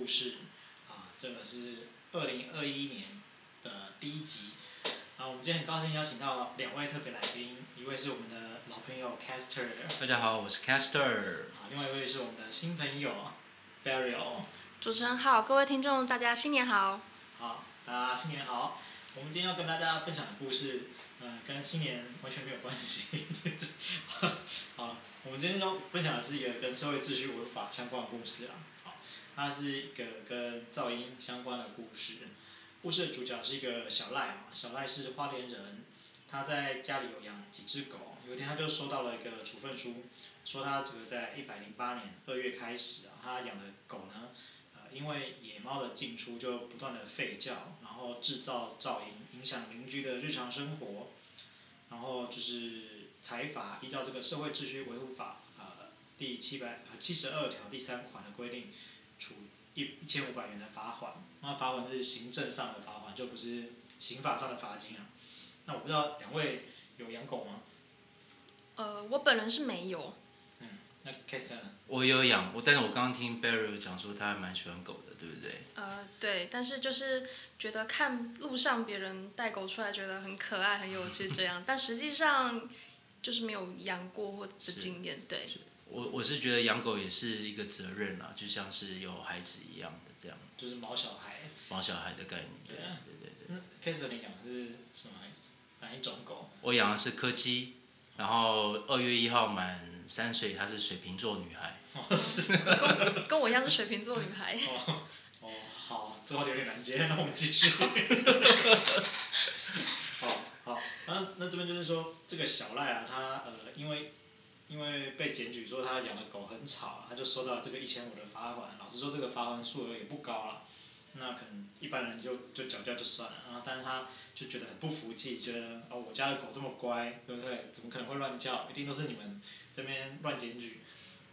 故事，啊，这个是二零二一年的第一集。啊，我们今天很高兴邀请到两位特别来宾，一位是我们的老朋友 Caster。大家好，我是 Caster。啊，另外一位是我们的新朋友 Beryl。主持人好，各位听众大家新年好。好，大家新年好。我们今天要跟大家分享的故事，嗯、呃，跟新年完全没有关系。好。我们今天要分享的是一个跟社会秩序违法相关的故事啊，好，它是一个跟噪音相关的故事。故事的主角是一个小赖啊，小赖是花莲人，他在家里有养几只狗。有一天他就收到了一个处分书，说他这个在一百零八年二月开始啊，他养的狗呢，呃，因为野猫的进出就不断的吠叫，然后制造噪音，影响邻居的日常生活，然后就是。裁罚依照这个社会秩序维护法，呃，第七百呃七十二条第三款的规定，处一一千五百元的罚款。那罚款是行政上的罚款，就不是刑法上的罚金啊。那我不知道两位有养狗吗？呃，我本人是没有。嗯，那 Castor 我有养，我但是我刚刚听 Beryl 讲说他还蛮喜欢狗的，对不对？呃，对，但是就是觉得看路上别人带狗出来，觉得很可爱、很有趣这样，但实际上。就是没有养过或的经验，对。我我是觉得养狗也是一个责任啊，就像是有孩子一样的这样。就是毛小孩。毛小孩的概念。对啊，对对对。那 Castor 你养的是什么哪一种狗？我养的是柯基，然后二月一号满三岁，她是水瓶座女孩。哦，是。跟跟我一样是水瓶座女孩。哦哦，好，这话有点难接，那我们继续。好好那那这边就是说，这个小赖啊，他呃，因为因为被检举说他养的狗很吵，他就收到这个一千五的罚款。老实说，这个罚款数额也不高了，那可能一般人就就缴交就算了。然后，但是他就觉得很不服气，觉得哦，我家的狗这么乖，对不对？怎么可能会乱叫？一定都是你们这边乱检举。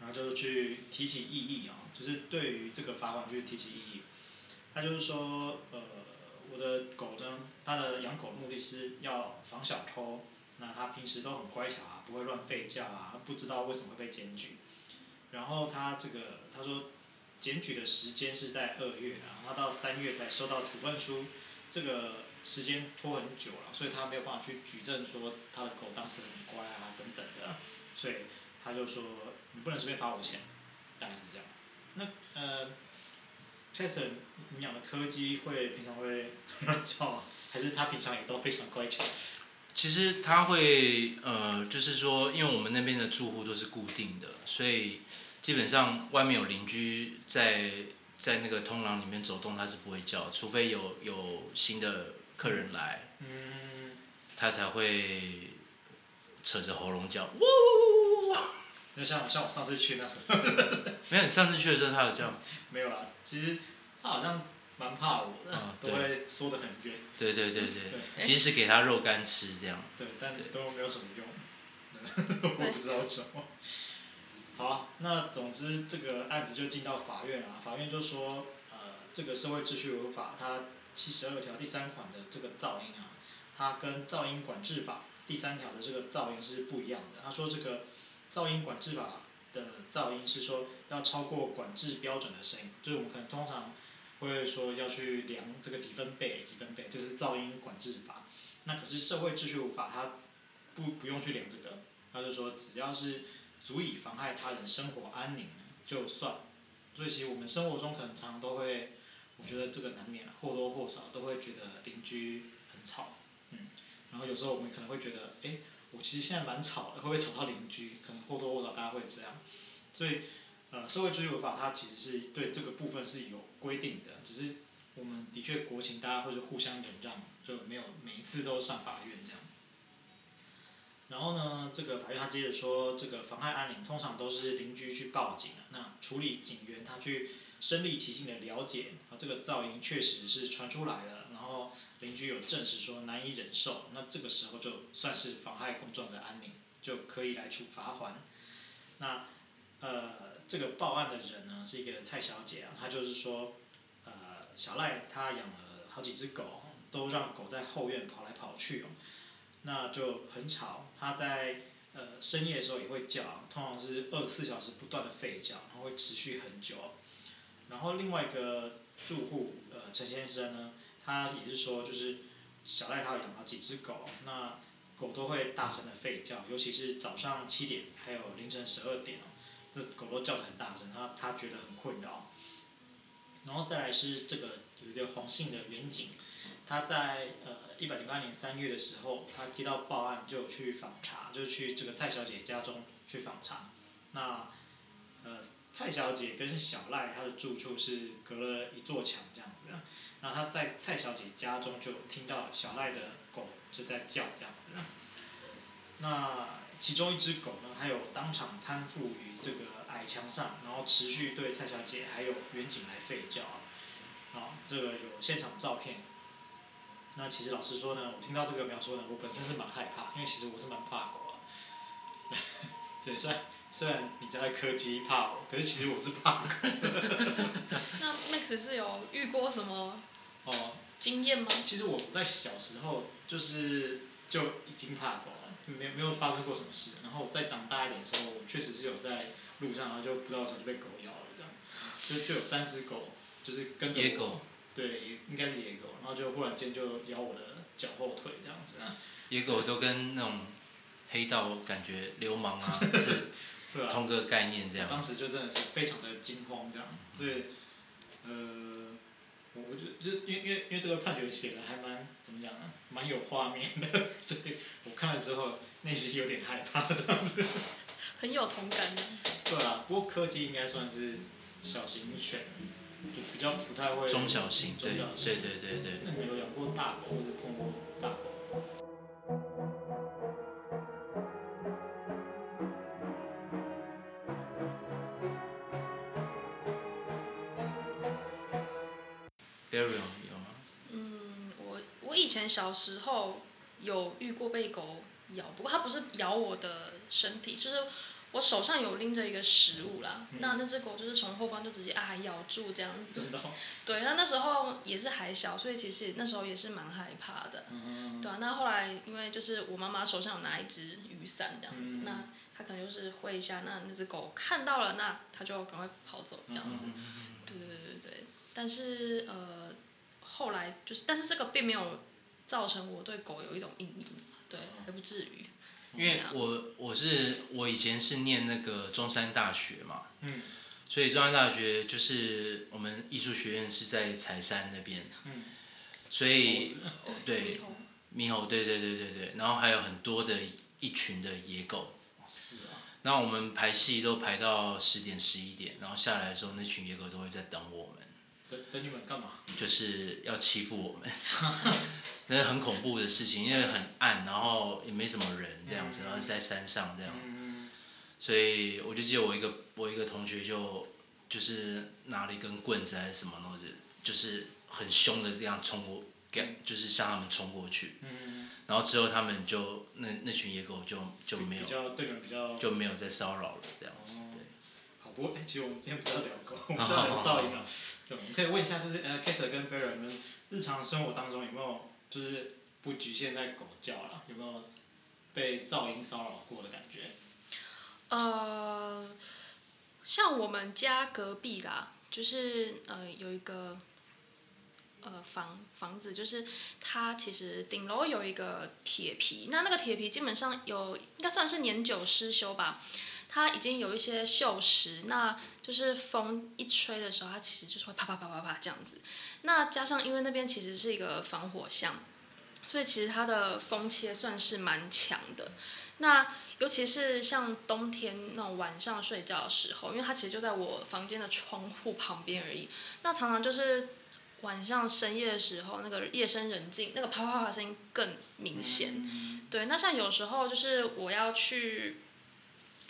然后就去提起异议啊，就是对于这个罚款去提起异议。他就是说，呃。我的狗呢，它的养狗目的是要防小偷，那他平时都很乖巧啊，不会乱吠叫啊，不知道为什么会被检举。然后他这个他说，检举的时间是在二月，然后他到三月才收到处分书，这个时间拖很久了，所以他没有办法去举证说他的狗当时很乖啊等等的，所以他就说你不能随便罚我钱，大概是这样。那呃。Castor 你养的柯基会平常会乱 叫吗？还是它平常也都非常乖巧？其实它会呃，就是说，因为我们那边的住户都是固定的，所以基本上外面有邻居在在那个通廊里面走动，它是不会叫，除非有有新的客人来，嗯，它才会扯着喉咙叫，呜呜呜呜呜。就像像我上次去那时候，没有，你上次去的时候它有叫？没有啦，其实它好像蛮怕我的，嗯、都会缩得很远。对对对对，对即使给他肉干吃这样。对，但都没有什么用，我不知道什么。好，那总之这个案子就进到法院啊，法院就说，呃，这个社会秩序违法，它七十二条第三款的这个噪音啊，它跟噪音管制法第三条的这个噪音是不一样的。他说这个。噪音管制法的噪音是说要超过管制标准的声音，就是我们可能通常会说要去量这个几分贝几分贝，这个是噪音管制法。那可是社会秩序法，它不不用去量这个，它就说只要是足以妨害他人生活安宁就算。所以其实我们生活中可能常常都会，我觉得这个难免或多或少都会觉得邻居很吵，嗯，然后有时候我们可能会觉得，哎。我其实现在蛮吵的，会不会吵到邻居？可能或多或少大家会这样，所以，呃，社会主义违法它其实是对这个部分是有规定的，只是我们的确国情大家会是互相忍让，就没有每一次都上法院这样。然后呢，这个法院他接着说，这个妨害安宁通常都是邻居去报警，那处理警员他去身历其境的了解，啊，这个噪音确实是传出来了，然后。邻居有证实说难以忍受，那这个时候就算是妨害公众的安宁，就可以来处罚还。那呃，这个报案的人呢是一个蔡小姐啊，她就是说，呃，小赖他养了好几只狗，都让狗在后院跑来跑去哦，那就很吵。他在呃深夜的时候也会叫，通常是二十四小时不断的吠叫，然后会持续很久。然后另外一个住户呃陈先生呢，他也是说就是小赖他有养了几只狗，那狗都会大声的吠叫，尤其是早上七点还有凌晨十二点哦，这狗都叫得很大声，他他觉得很困扰。然后再来是这个有一个黄姓的员警，他在呃一百零八年三月的时候，他接到报案就去访查，就去这个蔡小姐家中去访查。那呃蔡小姐跟小赖他的住处是隔了一座墙这样子，然后他在蔡小姐家中就听到小赖的狗就在叫这样子。那其中一只狗呢，还有当场攀附于这个矮墙上，然后持续对蔡小姐还有远景来吠叫啊。好，这个有现场照片。那其实老实说呢，我听到这个描述呢，我本身是蛮害怕，因为其实我是蛮怕狗啊。对，虽然虽然你在柯基怕我，可是其实我是怕狗。那 Max 是有遇过什么哦经验吗？其实我在小时候就是就已经怕狗了，没没有发生过什么事。然后再长大一点的时候，我确实是有在路上，然后就不知道为什么就被狗咬了，这样，就就有三只狗。就是跟着野狗，对，应该是野狗，然后就忽然间就咬我的脚后腿这样子啊。野狗都跟那种黑道感觉流氓啊 是同个概念这样。当时就真的是非常的惊慌这样，对，呃，我我就就因为因为因为这个判决写的还蛮怎么讲呢，蛮有画面的，所以我看了之后内心有点害怕这样子。很有同感的。对啊，不过柯基应该算是小型犬。就比较不太会。中小型，中小型，对对对对对。那你有养过大狗，或者碰过大狗有吗？嗯，我我以前小时候有遇过被狗咬，不过它不是咬我的身体，就是。我手上有拎着一个食物啦，嗯、那那只狗就是从后方就直接啊咬住这样子。真的、哦。对，那那时候也是还小，所以其实那时候也是蛮害怕的。嗯、对啊，那后来因为就是我妈妈手上有拿一只雨伞这样子，嗯、那他可能就是挥一下，那那只狗看到了，那它就赶快跑走这样子。嗯、对对对对对，但是呃后来就是，但是这个并没有造成我对狗有一种阴影，对，还不至于。因为我我是我以前是念那个中山大学嘛，嗯，所以中山大学就是我们艺术学院是在柴山那边，嗯，所以对猕猴，对对对对对，然后还有很多的一群的野狗，是啊，那我们排戏都排到十点十一点，然后下来的时候那群野狗都会在等我们，等等你们干嘛？就是要欺负我们。那是很恐怖的事情，因为很暗，然后也没什么人这样子，然后是在山上这样，所以我就记得我一个我一个同学就就是拿了一根棍子还是什么东西，就是很凶的这样冲过，就是向他们冲过去，然后之后他们就那那群野狗就就没有比较对人比较就没有再骚扰了这样子，对。好，不过哎，其实我们今天不是要聊狗，我们是要 聊噪音啊。对，我们可以问一下，就是呃，Kisser 跟 Barry 你们日常生活当中有没有？就是不局限在狗叫了，有没有被噪音骚扰过的感觉？呃，像我们家隔壁啦，就是呃有一个呃房房子，就是它其实顶楼有一个铁皮，那那个铁皮基本上有应该算是年久失修吧，它已经有一些锈蚀，那就是风一吹的时候，它其实就是会啪啪啪啪啪这样子。那加上，因为那边其实是一个防火巷，所以其实它的风切算是蛮强的。那尤其是像冬天那种晚上睡觉的时候，因为它其实就在我房间的窗户旁边而已。那常常就是晚上深夜的时候，那个夜深人静，那个啪啪啪声音更明显。对，那像有时候就是我要去。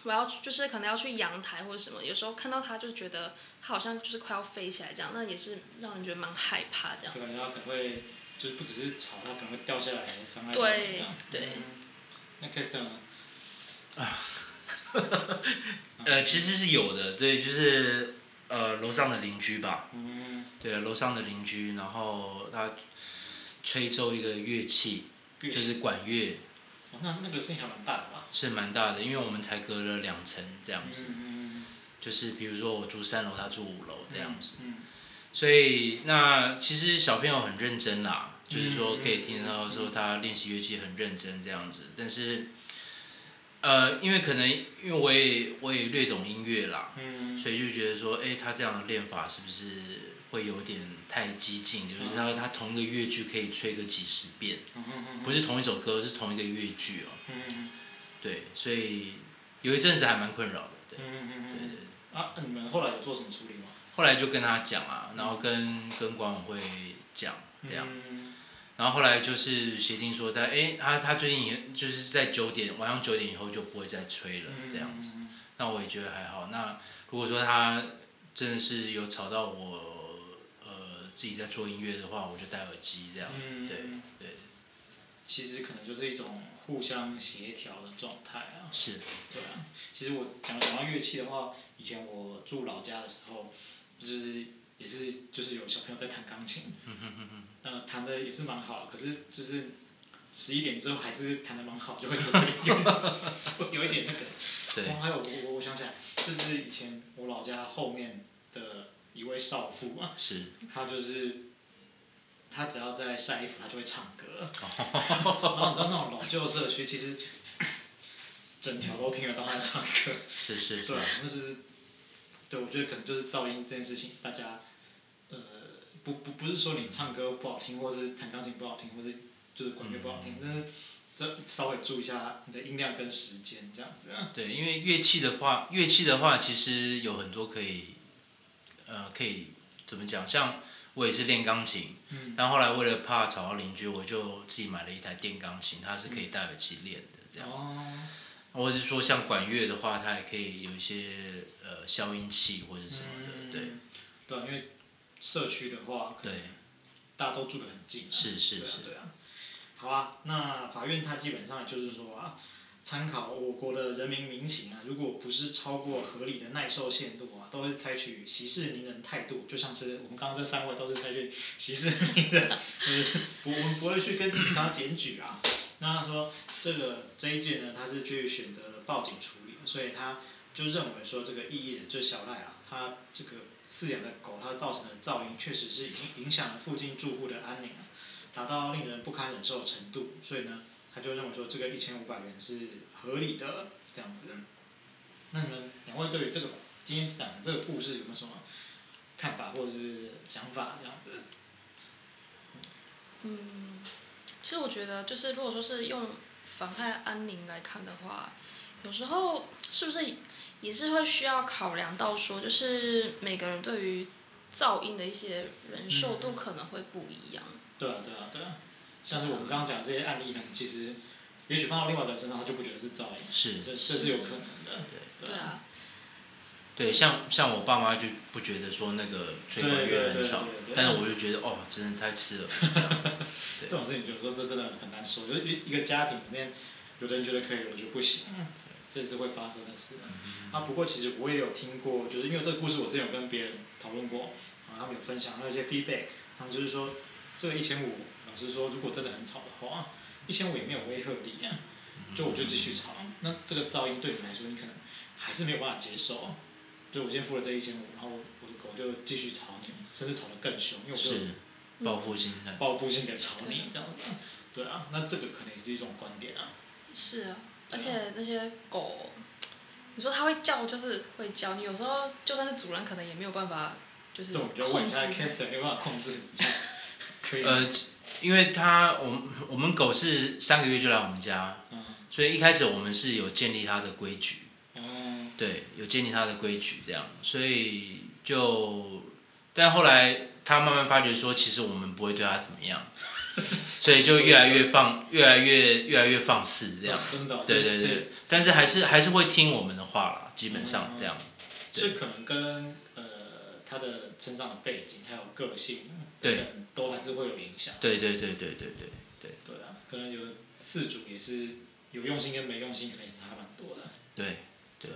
我要就是可能要去阳台或者什么，有时候看到它就觉得它好像就是快要飞起来这样，那也是让人觉得蛮害怕这样。可能它可能会就是不只是吵，它可能会掉下来伤害对对。嗯、那 Kester 呢？啊，呃，其实是有的，对，就是呃楼上的邻居吧。嗯。对，楼上的邻居，然后他吹奏一个乐器，乐器就是管乐。哦，那那个声音还蛮大的吧？是蛮大的，因为我们才隔了两层这样子，就是比如说我住三楼，他住五楼这样子。嗯。所以那其实小朋友很认真啦，就是说可以听得到说他练习乐器很认真这样子，但是。呃，因为可能因为我也我也略懂音乐啦，嗯，所以就觉得说，哎，他这样的练法是不是会有点太激进？就是他他同一个乐句可以吹个几十遍，不是同一首歌，是同一个乐句哦，嗯，对，所以有一阵子还蛮困扰的，对，对对对。啊，你们后来有做什么处理吗？后来就跟他讲啊，然后跟跟管委会讲这样。然后后来就是协定说，他哎，他他最近也就是在九点晚上九点以后就不会再吹了这样子。那我也觉得还好。那如果说他真的是有吵到我，呃，自己在做音乐的话，我就戴耳机这样。对对。其实可能就是一种互相协调的状态啊。是。对啊。其实我讲讲到乐器的话，以前我住老家的时候，就是也是就是有小朋友在弹钢琴。嗯哼哼哼。呃，弹的也是蛮好，可是就是十一点之后还是弹的蛮好，就会有一点 有一点那个。对。还有我我我想起来，就是以前我老家后面的一位少妇啊，是。他就是，他只要在晒衣服，他就会唱歌。然后你知道那种老旧社区，其实整条都听得到他唱歌。是是是。对，那就是，对，我觉得可能就是噪音这件事情，大家呃。不不不是说你唱歌不好听，或是弹钢琴不好听，或是就是管乐不好听，嗯、但是这稍微注意一下你的音量跟时间这样子啊。对，因为乐器的话，乐器的话其实有很多可以，呃，可以怎么讲？像我也是练钢琴，嗯、但后来为了怕吵到邻居，我就自己买了一台电钢琴，它是可以戴耳机练的这样。哦。或者是说像管乐的话，它也可以有一些呃消音器或者什么的，嗯、对。对，因为。社区的话，对，大家都住得很近，啊，是是是，对啊，对啊。好啊，那法院它基本上就是说啊，参考我国的人民民情啊，如果不是超过合理的耐受限度啊，都会采取息事宁人态度，就像是我们刚刚这三位都是采取息事宁人，就是不我们不会去跟警察检举啊。那他说这个这一件呢，他是去选择了报警处理，所以他就认为说这个异议人就是小赖啊，他这个。饲养的狗，它造成的噪音确实是影影响了附近住户的安宁啊，达到令人不堪忍受的程度，所以呢，他就认为说这个一千五百元是合理的这样子。那你们两位对于这个今天讲的这个故事有没有什么看法或者是想法这样子？嗯，其实我觉得就是如果说是用妨害安宁来看的话，有时候是不是？也是会需要考量到说，就是每个人对于噪音的一些忍受度可能会不一样。嗯、对啊，对啊，对啊。像是我们刚刚讲这些案例呢，其实也许放到另外一个人身上，他就不觉得是噪音。是。这这是有可能的。对。对啊。对，像像我爸妈就不觉得说那个吹管乐很吵，但是我就觉得哦，真的太刺了。这种事情有时候这真的很难说，就一一个家庭里面，有的人觉得可以，有的就不行。嗯这也是会发生的事。啊，不过其实我也有听过，就是因为这个故事我之前有跟别人讨论过，啊，他们有分享，还有一些 feedback，他们就是说，这个一千五，老实说，如果真的很吵的话，一千五也没有威慑力啊，就我就继续吵，那这个噪音对你来说，你可能还是没有办法接受，就我今天付了这一千五，然后我的狗就继续吵你，甚至吵得更凶，因为我就是报复性的，报复性的吵你这样子，对啊，那这个可能也是一种观点啊。是啊。而且那些狗，你说它会叫，就是会叫。你有时候就算是主人，可能也没有办法，就是控制。没办法控制。呃，因为它，我们我们狗是三个月就来我们家，嗯、所以一开始我们是有建立它的规矩。对有建立他的规矩这样。所以就但后来他慢慢发觉说其实我们不会对他怎么样。所以就越来越放越来越越来越放肆这样。对对对。但是还是还是会听我们的话啦基本上这样。这可能跟呃他的成长的背景还有个性对。都还是会有影响。对对对对对对对。啊可能有四组也是有用心跟没用心可能也是差蛮多的。对对。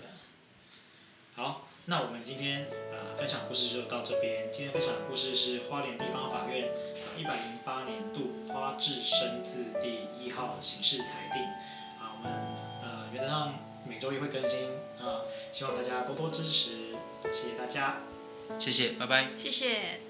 好，那我们今天呃分享故事就到这边。今天分享的故事是花莲地方法院。一百零八年度花智生字第一号刑事裁定，啊，我们呃原则上每周一会更新啊，希望大家多多支持，谢谢大家，谢谢，拜拜，谢谢。